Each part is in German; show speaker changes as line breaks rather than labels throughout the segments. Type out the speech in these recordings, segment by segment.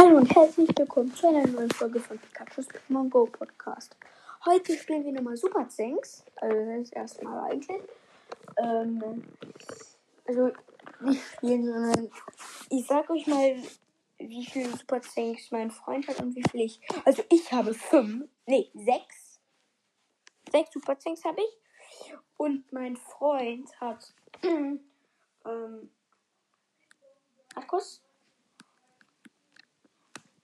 Hallo und herzlich willkommen zu einer neuen Folge von Pikachu's Pokémon Go Podcast. Heute spielen wir nochmal Super Zinks. Also das ist das erste Mal eigentlich. Ähm, also nicht spielen sondern Ich sag euch mal, wie viele Super Zinks mein Freund hat und wie viel ich. Also ich habe fünf. Nee, sechs. Sechs Super Zinks habe ich. Und mein Freund hat. Ähm, Akkus?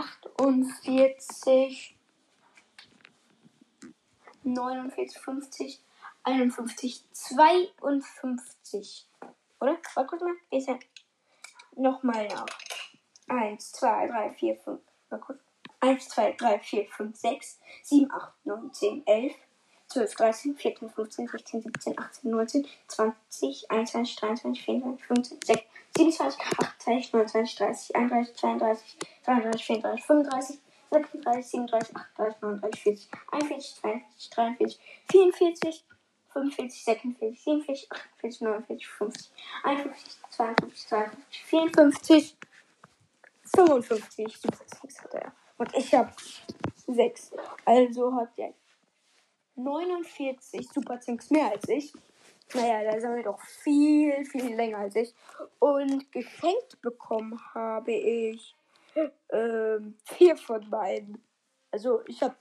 achtundvierzig, neunundvierzig, fünfzig, einundfünfzig, zweiundfünfzig. Oder? Warte kurz mal. Ist ja nochmal nach. Eins, zwei, drei, vier, fünf. Mal kurz. 1, 2, 3, 4, 5, 6, 7, 8, 9, 10, 11, 12, 13, 14, 15, 16, 17, 18, 19, 20, 21, 23, 24, 25, 26, 27, 28, 29, 30, 31, 32, 33, 34, 35, 36, 37, 38, 39, 40, 41, 42, 43, 44, 45, 46, 47, 48, 49, 50, 51, 52, 53, 54, 55, 56 hat er. Und ich habe 6. Also hat er 49 Superzinks mehr als ich. Naja, da sind wir doch viel, viel länger als ich. Und geschenkt bekommen habe ich ähm, vier von beiden. Also ich habe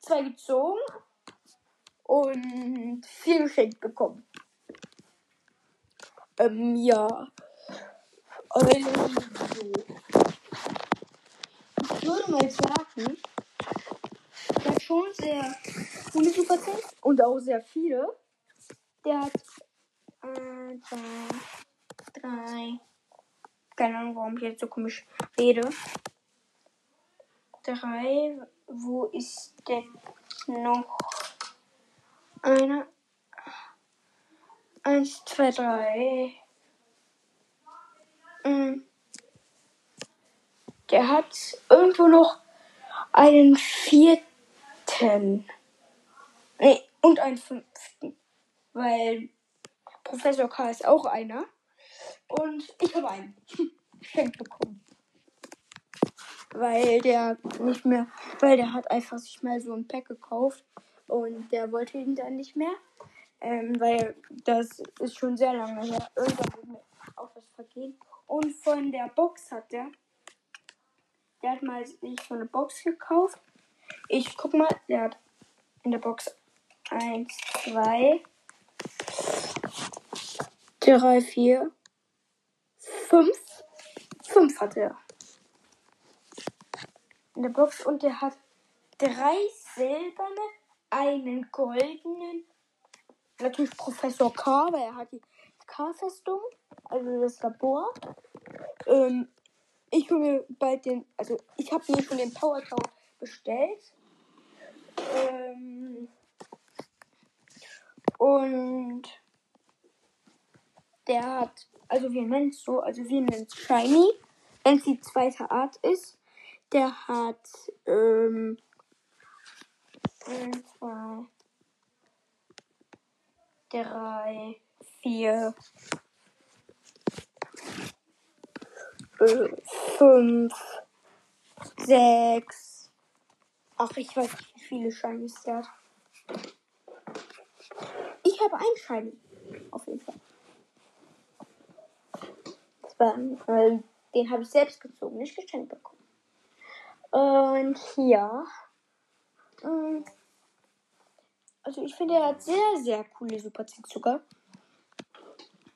zwei gezogen und vier geschenkt bekommen. Ähm, ja. Also, ich würde mal sagen, das schon sehr coole Super Tanks und auch sehr viele. Der hat 1, 2, 3. Keine Ahnung, warum ich jetzt so komisch rede. 3. Wo ist denn noch einer? 1, 2, 3. Der hat irgendwo noch einen vierten. Nee, äh, und einen fünften. Weil Professor K ist auch einer. Und ich habe einen geschenkt bekommen. Weil der nicht mehr, weil der hat einfach sich mal so ein Pack gekauft und der wollte ihn dann nicht mehr. Ähm, weil das ist schon sehr lange her. Irgendwann wurde mir auch was vergeben. Und von der Box hat der, der hat mal sich so eine Box gekauft. Ich guck mal, der hat in der Box eins, zwei, drei, vier, fünf. Fünf hat er. In der Box und er hat drei silberne, einen goldenen. Natürlich Professor K, weil er hat die K-Festung, also das Labor. Ähm, ich hole mir bald den, also ich habe mir schon den Power Tower bestellt. Äh, und der hat, also wir nennen es so, also wir nennen es Shiny, wenn es die zweite Art ist. Der hat, ähm, eins, zwei, drei, vier, äh, fünf, sechs, ach, ich weiß nicht, wie viele Shinies der hat ich habe ein Auf jeden Fall. War, äh, den habe ich selbst gezogen, nicht geschenkt bekommen. Und hier. Ähm, also ich finde, er hat sehr, sehr coole Super sogar.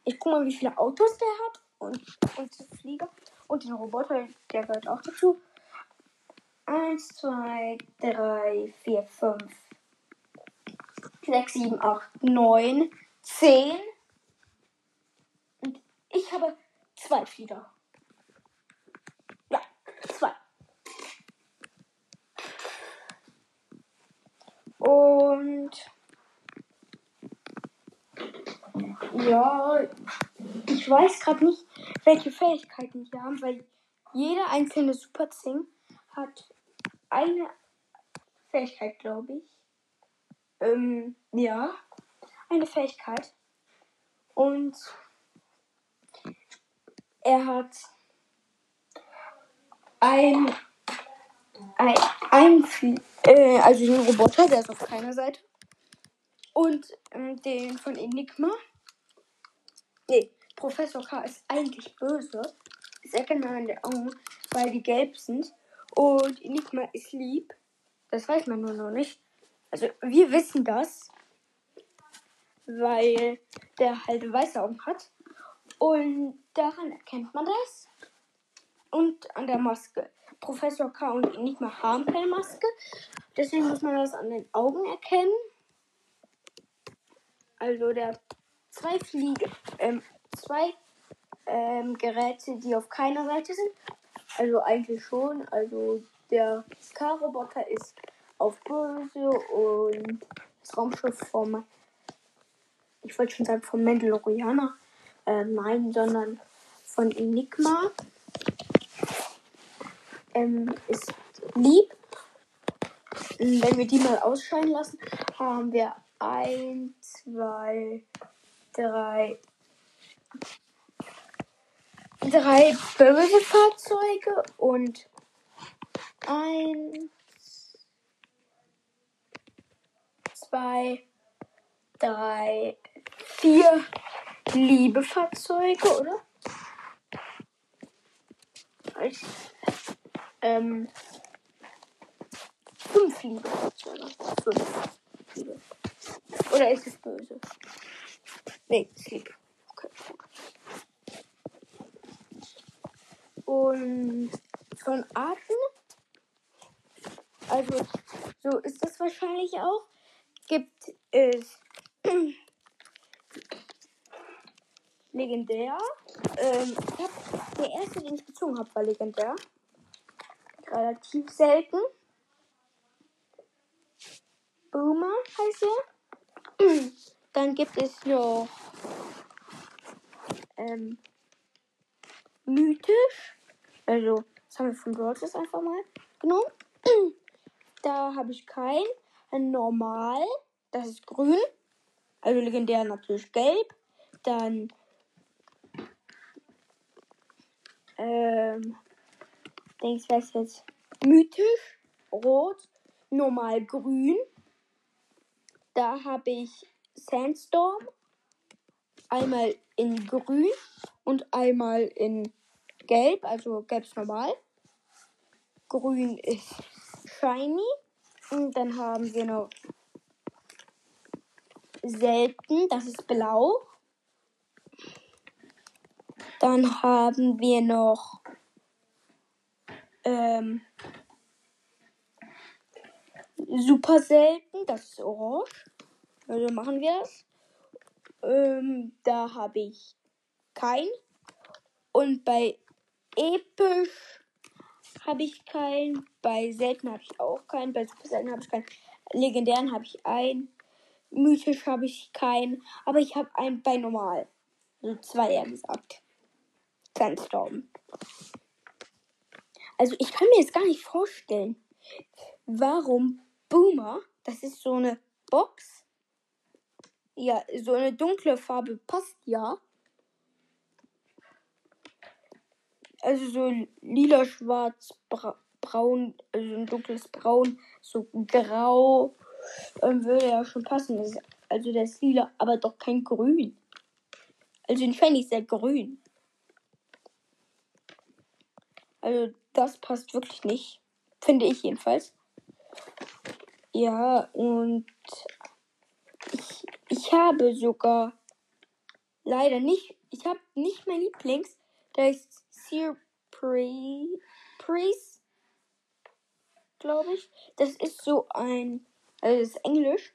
Ich gucke mal, wie viele Autos der hat und, und den Flieger und den Roboter, der gehört auch dazu. 1, 2, 3, 4, 5, 6, 7, 8, 9, 10. Und ich habe zwei Flieger. Ja, zwei. Und ja, ich weiß gerade nicht, welche Fähigkeiten die haben, weil jeder einzelne Superzing hat eine Fähigkeit, glaube ich ähm, ja, eine Fähigkeit. Und er hat ein, ein, ein äh, also den Roboter, der ist auf keiner Seite. Und ähm, den von Enigma. Nee, Professor K ist eigentlich böse. Sehr genau in der Augen, weil die gelb sind. Und Enigma ist lieb. Das weiß man nur noch nicht. Also wir wissen das, weil der halt weiße Augen hat. Und daran erkennt man das. Und an der Maske. Professor K. und nicht mal keine Maske. Deswegen muss man das an den Augen erkennen. Also der zwei Fliege, ähm, zwei ähm, Geräte, die auf keiner Seite sind. Also eigentlich schon. Also der K-Roboter ist auf Böse und das Raumschiff vom, ich wollte schon sagen, vom Mandalorianer. Äh, nein, sondern von Enigma. Ähm, ist lieb. wenn wir die mal ausscheiden lassen, haben wir 1, 2, 3, drei Böse Fahrzeuge und ein zwei, drei, vier liebe Fahrzeuge, oder? Ich, ähm, fünf liebe Fahrzeuge. Fünf Oder ist es böse? Nee, es lieb. Okay. Und von Arten? Also, so ist das wahrscheinlich auch gibt es legendär. Ähm, ich hab, der erste, den ich gezogen habe, war legendär. Relativ selten. Boomer heißt er. Dann gibt es noch ähm, mythisch. Also, das haben wir von Broadcast einfach mal genommen. da habe ich keinen normal. Das ist grün. Also legendär natürlich gelb. Dann ähm, denkst was ist jetzt mythisch rot, normal grün. Da habe ich Sandstorm einmal in grün und einmal in gelb, also gelb ist normal. Grün ist shiny und dann haben wir noch selten, das ist blau. Dann haben wir noch ähm, super selten, das ist orange. Also machen wir das. Ähm, da habe ich kein. Und bei episch habe ich keinen. Bei selten habe ich auch keinen. Bei super selten habe ich keinen. Legendären habe ich einen. Mythisch habe ich keinen. Aber ich habe einen bei normal. Also zwei, eher gesagt. Sandstorm. Also ich kann mir jetzt gar nicht vorstellen, warum Boomer, das ist so eine Box. Ja, so eine dunkle Farbe passt ja. also so lila, schwarz, bra braun, also ein dunkles Braun, so grau, ähm, würde ja schon passen. Das ist, also das lila, aber doch kein Grün. Also den fände ich sehr grün. Also das passt wirklich nicht. Finde ich jedenfalls. Ja, und ich, ich habe sogar leider nicht, ich habe nicht mein Lieblings, da ist Fear Pre Priest, glaube ich. Das ist so ein, also das ist Englisch.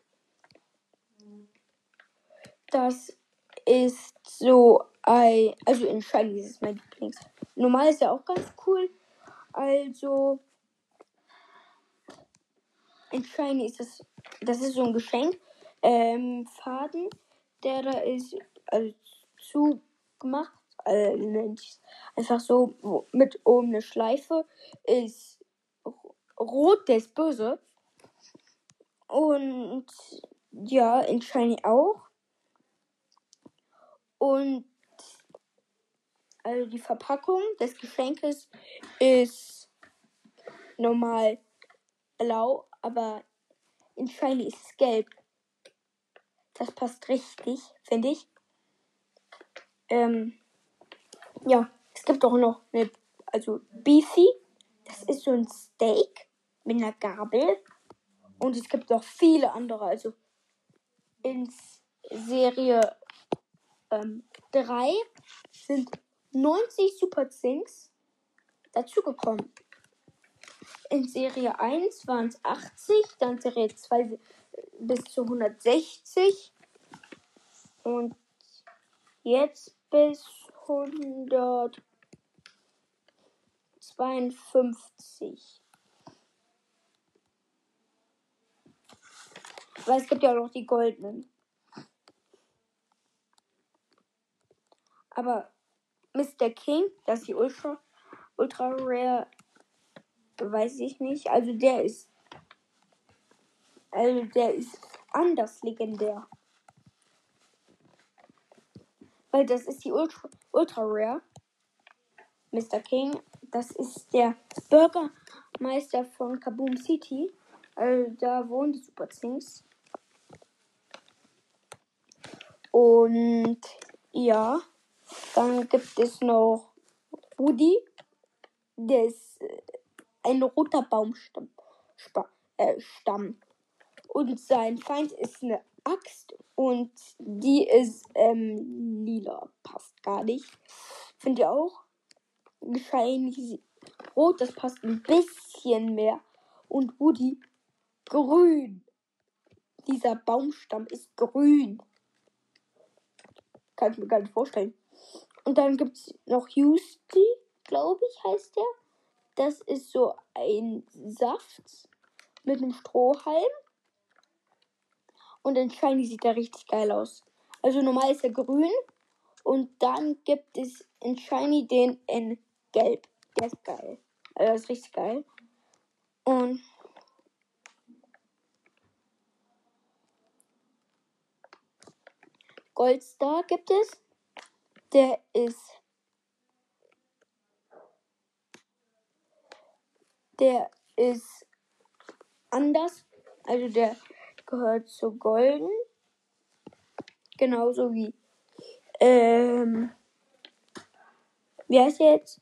Das ist so ein, also in Shiny ist es mein Lieblings. Normal ist ja auch ganz cool. Also in Shiny ist das, das ist so ein Geschenk. Ähm, Faden, der da ist, also zugemacht äh, einfach so, mit oben eine Schleife, ist rot, der ist böse. Und ja, in Shiny auch. Und also die Verpackung des Geschenkes ist normal blau, aber in Shiny ist es gelb. Das passt richtig, finde ich. Ähm, ja, es gibt auch noch eine, also Beefy. Das ist so ein Steak mit einer Gabel. Und es gibt auch viele andere. Also in Serie 3 ähm, sind 90 Super Zinks dazugekommen. In Serie 1 waren es 80, dann Serie 2 bis zu 160 und jetzt bis 152. Weil es gibt ja auch noch die goldenen. Aber Mr. King, das ist die Ultra, Ultra Rare, weiß ich nicht. Also der ist. Also der ist anders legendär weil das ist die Ultra, Ultra Rare. Mr. King, das ist der Bürgermeister von Kaboom City. Also da wohnen die Super Things. Und ja, dann gibt es noch Woody. Der ist äh, ein roter Baumstamm. Äh, Stamm. Und sein Feind ist eine Axt und die ist ähm, lila. Passt gar nicht. Findet ihr auch? Wahrscheinlich rot, das passt ein bisschen mehr. Und Woody grün. Dieser Baumstamm ist grün. Kann ich mir gar nicht vorstellen. Und dann gibt es noch Husty, glaube ich, heißt der. Das ist so ein Saft mit einem Strohhalm. Und in Shiny sieht er richtig geil aus. Also normal ist er grün. Und dann gibt es in Shiny den in Gelb. Der ist geil. Also das ist richtig geil. Und Goldstar gibt es. Der ist. Der ist anders. Also der gehört zu Golden. Genauso wie, ähm, wie heißt jetzt?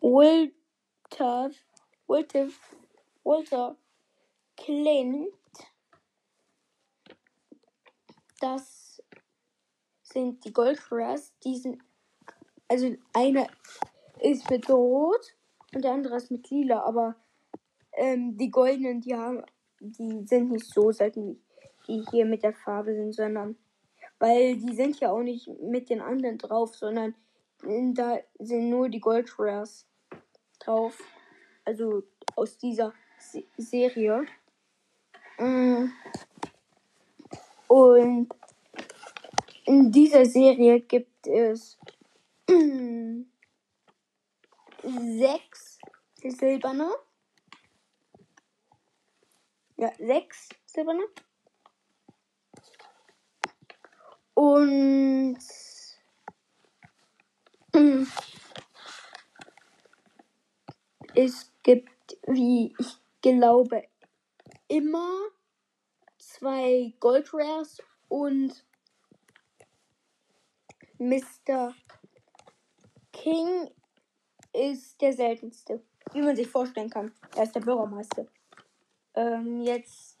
Walter, Walter, Walter Clint. Das sind die Goldcrest. Die sind, also einer ist mit Rot und der andere ist mit Lila, aber ähm, die Goldenen, die haben die sind nicht so selten, die hier mit der Farbe sind, sondern weil die sind ja auch nicht mit den anderen drauf, sondern da sind nur die Gold Rares drauf. Also aus dieser Se Serie. Mm. Und in dieser Serie gibt es sechs silberne ja, sechs silberne. Und. es gibt, wie ich glaube, immer zwei Gold Rares und Mr. King ist der seltenste, wie man sich vorstellen kann. Er ist der Bürgermeister. Ähm, jetzt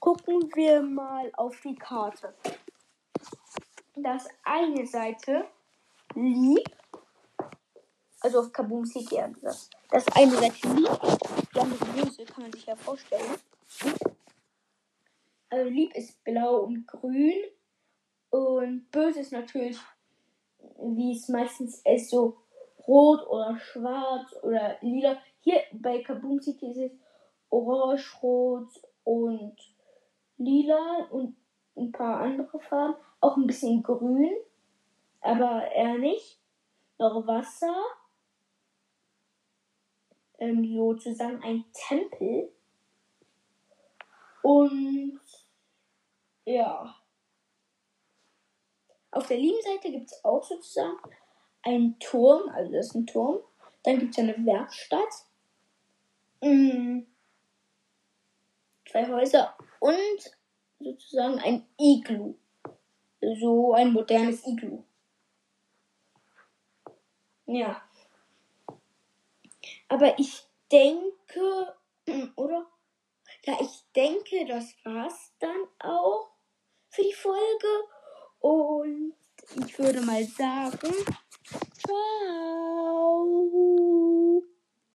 gucken wir mal auf die Karte. Das eine Seite liegt, also auf Kaboom City eher gesagt. Das eine Seite liegt, die andere Böse kann man sich ja vorstellen. Also lieb ist blau und grün und böse ist natürlich, wie es meistens ist, so rot oder schwarz oder lila. Hier bei Kaboom City ist es orange, rot und lila und ein paar andere Farben. Auch ein bisschen grün, aber eher nicht. Noch Wasser. Ähm, sozusagen ein Tempel. Und ja. Auf der lieben Seite gibt es auch sozusagen einen Turm, also das ist ein Turm. Dann gibt es eine Werkstatt. Mhm zwei Häuser und sozusagen ein Iglu. So ein modernes Iglu. Ja. Aber ich denke, oder? Ja, ich denke, das war's dann auch für die Folge. Und ich würde mal sagen, ciao.